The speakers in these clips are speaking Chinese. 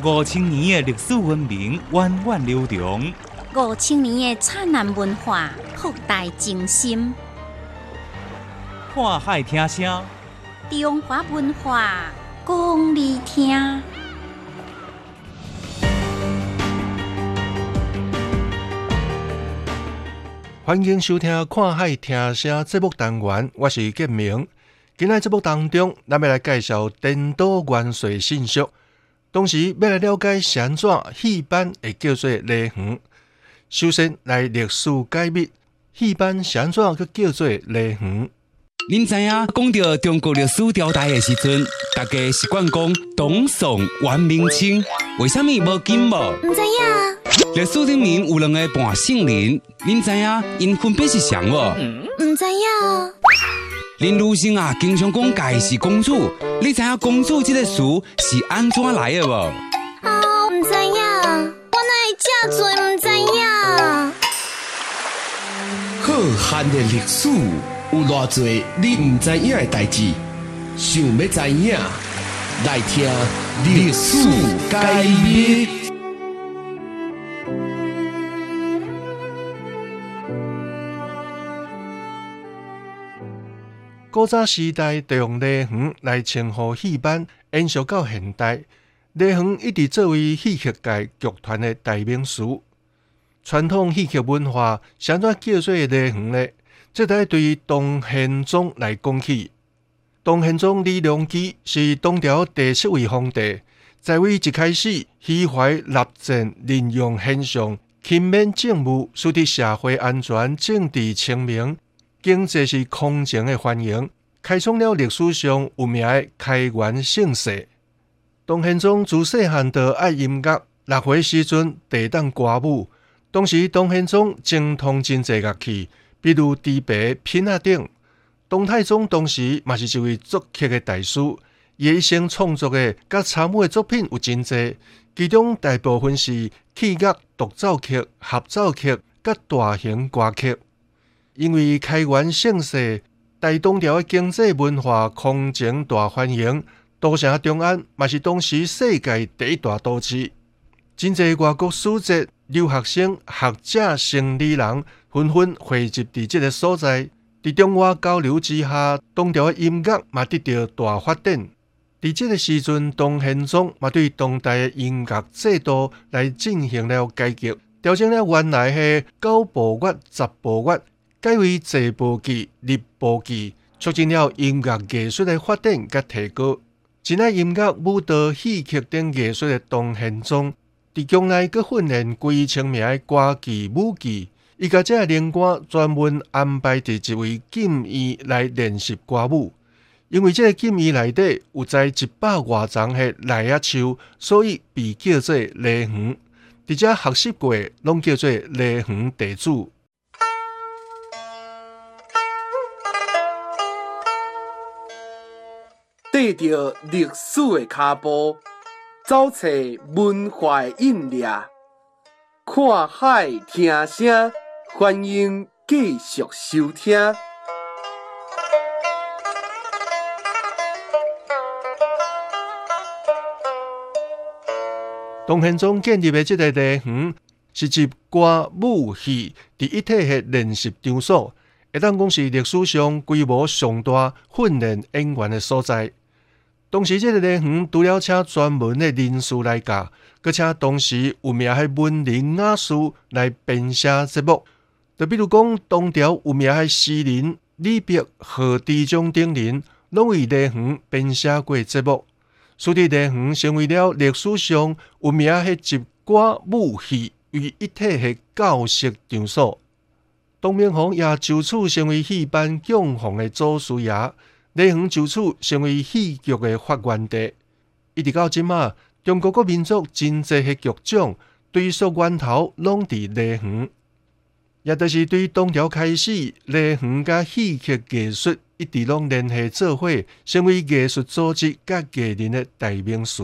五千年的历史文明源远流长，五千年的灿烂文化博大精深。看海听声，中华文化讲你听。欢迎收听《看海听声》节目单元，我是建明。今日节目当中，咱要来介绍颠倒元帅信息。同时，要来了解安怎戏班会叫做雷横。首先来历史解密，戏班安怎去叫做雷横？您知影讲到中国历史朝代的时阵，大家习惯讲董宋元明清，为什么无金无？唔知影，历史里面有两个半姓林，您知影因分别是谁无？唔知影。林如生啊，经常讲家是公主，你知影公主这个词是安怎来的无？啊，唔知影，我哪会这多唔知影？浩瀚的历史有偌多你唔知影的代志，想要知影，来听历史解密。古早时代，就用雷横来称呼戏班，延续到现代，雷横一直作为戏剧界剧团的代名词。传统戏剧文化，怎叫做雷横呢？这台对东宪宗来讲起。东宪宗李隆基是东朝第七位皇帝，在位一开始，喜怀立政，任用贤相，勤勉政务，使得社会安全、政治清明。经济是空前的繁荣，开创了历史上有名的开元盛世。东宪宗自细汉就爱音乐，六岁时阵地当歌舞。当时东宪宗精通真济乐器，比如笛钹、品啊等。东太宗当时嘛是一位作曲的大师，伊一生创作的甲参与的作品有真济，其中大部分是器乐独奏曲、合奏曲甲大型歌曲。因为开元盛世，大东条的经济文化空前大繁荣，都城中安嘛是当时世界第一大都市。真济外国使节、留学生、学者、生理人纷纷汇集伫即个所在，伫中外交流之下，东条的音乐嘛得到大发展。伫即个时阵，东宪宗嘛对当代的音乐制度来进行了改革，调整了原来的九部乐、十部乐。改为坐步机、立步机，促进了音乐艺术的发展甲提高。真爱音乐、舞蹈、戏剧等艺术的东宪宗，伫将来阁训练几千名的歌剧、舞剧，伊甲这连官专门安排伫一位禁医来练习歌舞。因为这个禁医内底有在一百外丛的赖亚树，所以被叫做雷园。伫遮学习过，拢叫做雷横弟子。跟着历史的脚步，走找文化印印，看海听声，欢迎继续收听。东宪宗建立的这个地方，是集歌舞戏第一体的练习场所，会当讲是历史上规模上大、训练演员的所在。当时这个礼堂除了请专门的人士来教，佮请当时有名的文人雅士来编写节目。就比如讲，东朝有名的诗人李白、贺知章等人，拢为礼堂编写过节目。所以礼堂成为了历史上有名的集歌舞戏于一体的教室场所。东明皇也就此成为戏班讲红的祖师爷。内行就此成为戏剧的发源地，一直到今嘛，中国各民族真济的剧种，追溯源头拢伫内行，也就是对东朝开始，内行甲戏剧艺术一直拢联系做伙，成为艺术组织甲艺人的代名词。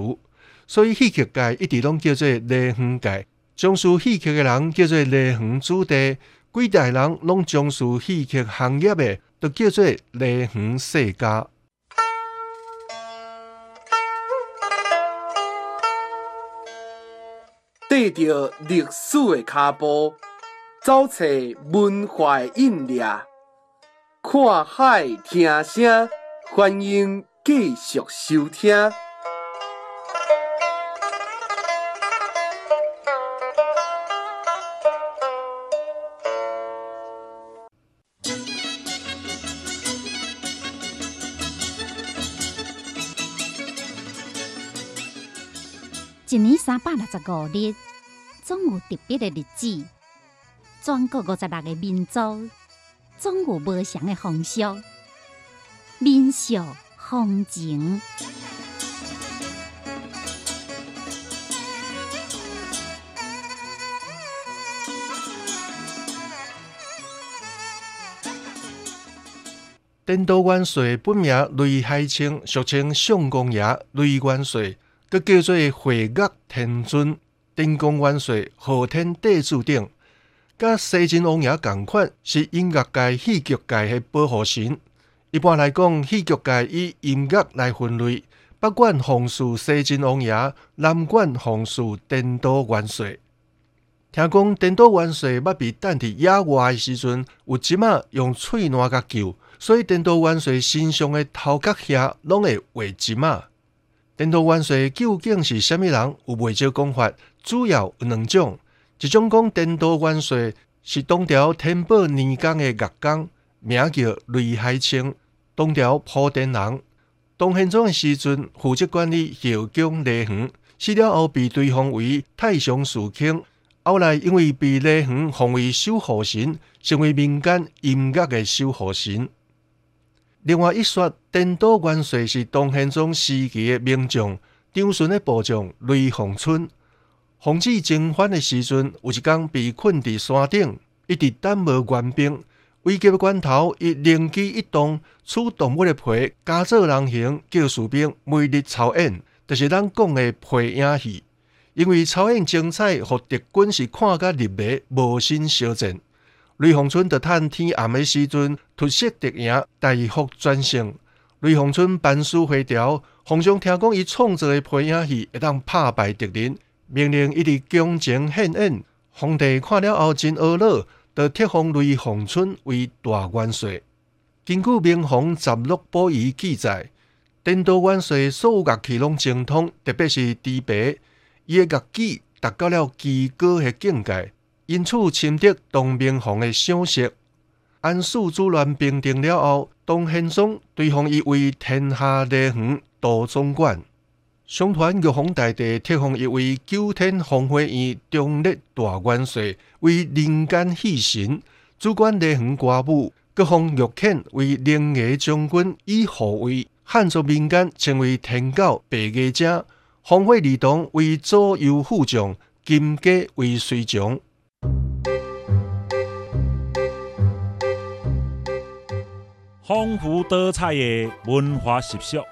所以戏剧界一直拢叫做内行界，从事戏剧的人叫做内行子弟，几代人拢从事戏剧行业的。就叫做梨园世家。跟着历史的脚步，走找文化的印迹，看海听声，欢迎继续收听。一年三百六十五日，总有特别的日子。全国五十六个民族，总有不同的风俗、民俗、风情。天都元帅本名雷海清，俗称相公爷雷元帅。佮叫做惠岳天尊、天公元帅、昊天地主等，甲西晋王爷共款，是音乐界、戏剧界的保护神。一般来讲，戏剧界以音乐来分类，北管奉祀西晋王爷，南管奉祀天都元帅。听讲天都元帅捌被等伫野外的时阵，有一马用喙烂甲救，所以天都元帅身上的头壳遐拢会画一马。天都元帅究竟是虾米人？有袂少讲法，主要有两种。一种讲天都元帅是东条天宝年间的乐工，名叫雷海清，东条铺天人。东宪宗的时阵，负责管理后宫内园，死了后被追封为太上寺卿。后来因为被内园奉为守护神，成为民间音乐的守护神。另外一说，颠倒元帅是东宪宗时期的名将，张顺的部将雷凤春。奉旨征反的时阵，有一天被困伫山顶，一直等无援兵。危急关头，伊灵机一动，取动物的皮，加做人形，叫士兵每日操演，就是咱讲的皮影戏。因为操演精彩，互敌军是看甲入迷，无心肖战。雷凤春在趁天暗的时阵，突袭敌营，大获全胜。雷凤春班师回朝，皇上听讲伊创作的配影戏会当拍败敌人，命令一直强情献演。皇帝看了后真懊恼，就册封雷凤春为大元帅。根据《明皇十六宝仪》记载，天都元帅所有乐器拢精通，特别是低白，伊的乐器达到了极高的境界。因此，深得东明皇的赏识。安史之乱平定了后，东宪宗对封伊为天下内园大总管。相传玉皇大帝册封伊为九天风火院中立大元帅，为人间戏神，主管内园歌舞。各封玉肯为灵牙将军，以护卫汉族民间称为天狗白牙者。风火儿童为左右副将，金戈为随从。丰富多彩的文化习俗，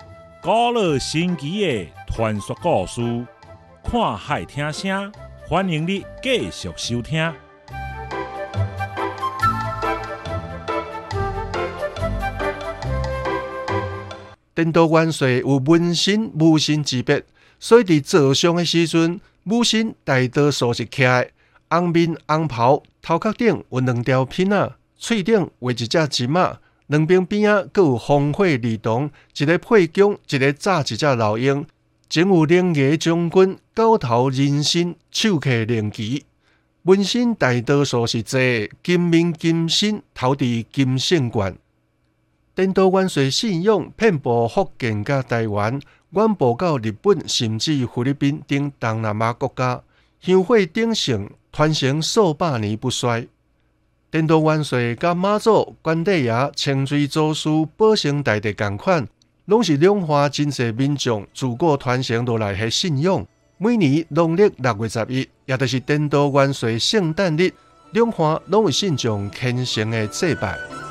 古老神奇的传说故事，看海听声，欢迎你继续收听。天都元帅有文神武神之别，所以伫坐上的时阵，武神大多数是徛红面红袍，头壳顶有两条片仔，喙顶画一只芝麻。两边边啊，各有烽火儿童，一个配将，一个炸一只老鹰。前有灵牙将军，高头人身，手揢灵旗。纹身大多数是坐金面金身，头戴金线冠。天都元帅信仰遍布福建甲台湾，远播到日本，甚至菲律宾等东南亚国家，香火鼎盛，传承数百年不衰。天都元帅甲妈祖、关帝爷、清水祖师、保生大帝共款，拢是两化真济民众自古传承落来的信仰。每年农历六月十一，也就是天都元帅圣诞日，两化拢有信众虔诚的祭拜。